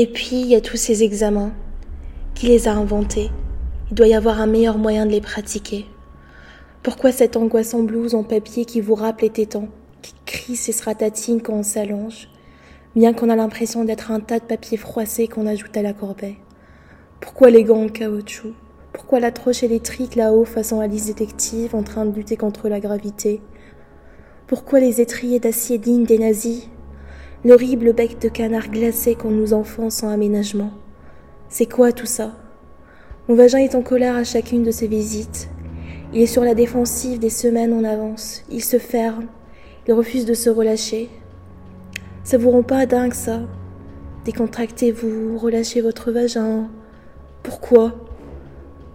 Et puis, il y a tous ces examens. Qui les a inventés Il doit y avoir un meilleur moyen de les pratiquer. Pourquoi cette angoisse en blouse en papier qui vous rappelle les tétans, qui crie ses sratatines quand on s'allonge, bien qu'on a l'impression d'être un tas de papier froissé qu'on ajoute à la corbeille Pourquoi les gants en caoutchouc? Pourquoi la troche électrique là-haut façon Alice détective en train de lutter contre la gravité? Pourquoi les étriers d'acier dignes des nazis? L'horrible bec de canard glacé qu'on nous enfants sans aménagement C'est quoi tout ça? Mon vagin est en colère à chacune de ses visites il est sur la défensive des semaines en avance. Il se ferme. Il refuse de se relâcher. Ça vous rend pas dingue, ça? Décontractez-vous, relâchez votre vagin. Pourquoi?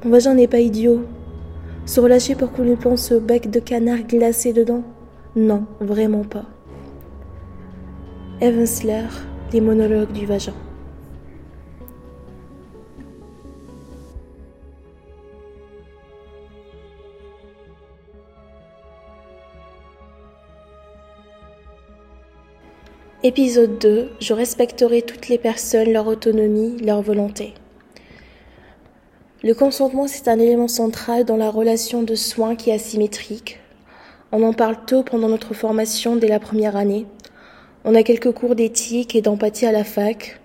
Mon vagin n'est pas idiot. Se relâcher pour qu'on lui plante ce bec de canard glacé dedans? Non, vraiment pas. Evansler, les monologues du vagin. Épisode 2. Je respecterai toutes les personnes, leur autonomie, leur volonté. Le consentement, c'est un élément central dans la relation de soins qui est asymétrique. On en parle tôt pendant notre formation dès la première année. On a quelques cours d'éthique et d'empathie à la fac,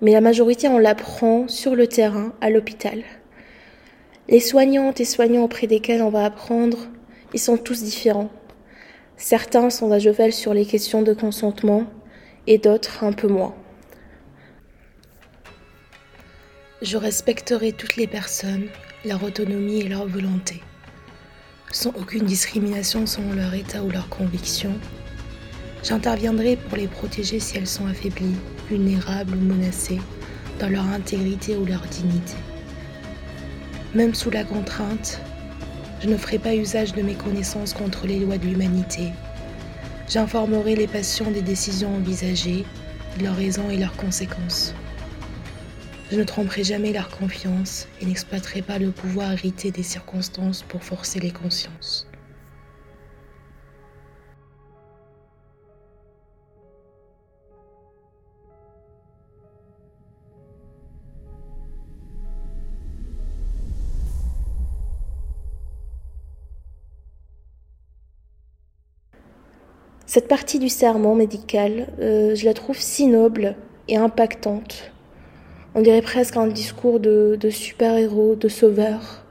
mais la majorité on l'apprend sur le terrain, à l'hôpital. Les soignantes et soignants auprès desquels on va apprendre, ils sont tous différents. Certains sont à cheval sur les questions de consentement, et d'autres un peu moins. Je respecterai toutes les personnes, leur autonomie et leur volonté, sans aucune discrimination selon leur état ou leur conviction. J'interviendrai pour les protéger si elles sont affaiblies, vulnérables ou menacées dans leur intégrité ou leur dignité. Même sous la contrainte, je ne ferai pas usage de mes connaissances contre les lois de l'humanité J'informerai les patients des décisions envisagées, de leurs raisons et leurs conséquences. Je ne tromperai jamais leur confiance et n'exploiterai pas le pouvoir hérité des circonstances pour forcer les consciences. Cette partie du serment médical, euh, je la trouve si noble et impactante. On dirait presque un discours de, de super-héros, de sauveur.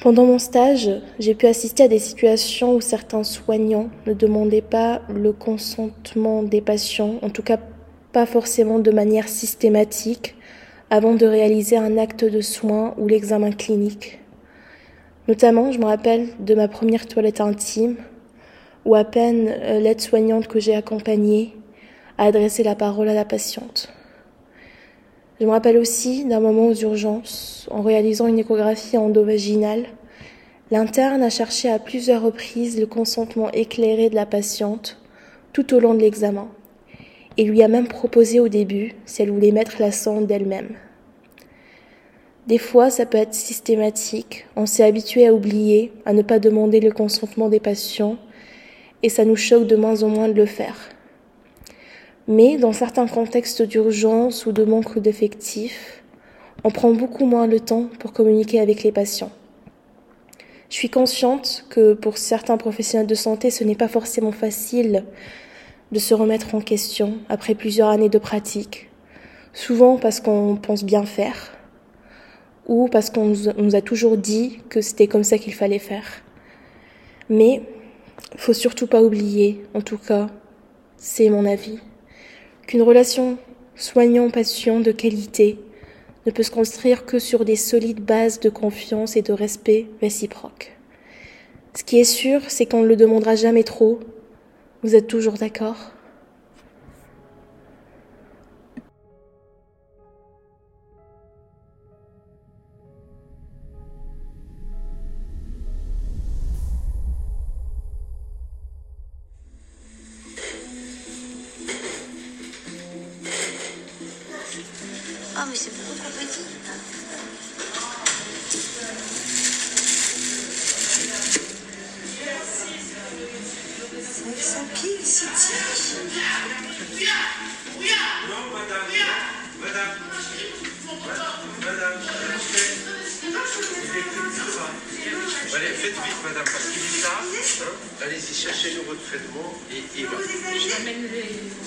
Pendant mon stage, j'ai pu assister à des situations où certains soignants ne demandaient pas le consentement des patients, en tout cas pas forcément de manière systématique, avant de réaliser un acte de soin ou l'examen clinique. Notamment, je me rappelle de ma première toilette intime ou à peine euh, l'aide-soignante que j'ai accompagnée a adressé la parole à la patiente. Je me rappelle aussi d'un moment aux urgences, en réalisant une échographie endovaginale, l'interne a cherché à plusieurs reprises le consentement éclairé de la patiente tout au long de l'examen, et lui a même proposé au début si elle voulait mettre la sonde d'elle-même. Des fois, ça peut être systématique, on s'est habitué à oublier, à ne pas demander le consentement des patients, et ça nous choque de moins en moins de le faire. Mais dans certains contextes d'urgence ou de manque d'effectifs, on prend beaucoup moins le temps pour communiquer avec les patients. Je suis consciente que pour certains professionnels de santé, ce n'est pas forcément facile de se remettre en question après plusieurs années de pratique, souvent parce qu'on pense bien faire ou parce qu'on nous a toujours dit que c'était comme ça qu'il fallait faire. Mais faut surtout pas oublier, en tout cas, c'est mon avis, qu'une relation soignant-patient de qualité ne peut se construire que sur des solides bases de confiance et de respect réciproque. Ce qui est sûr, c'est qu'on ne le demandera jamais trop. Vous êtes toujours d'accord? Ah, mais c'est beaucoup trop petit. Ils sont pieds, ici, Non, madame. Madame. Madame. Allez, faites vite, madame, parce qu'il est tard. Allez-y, cherchez le votre vêtement et il va. Je l'amène le.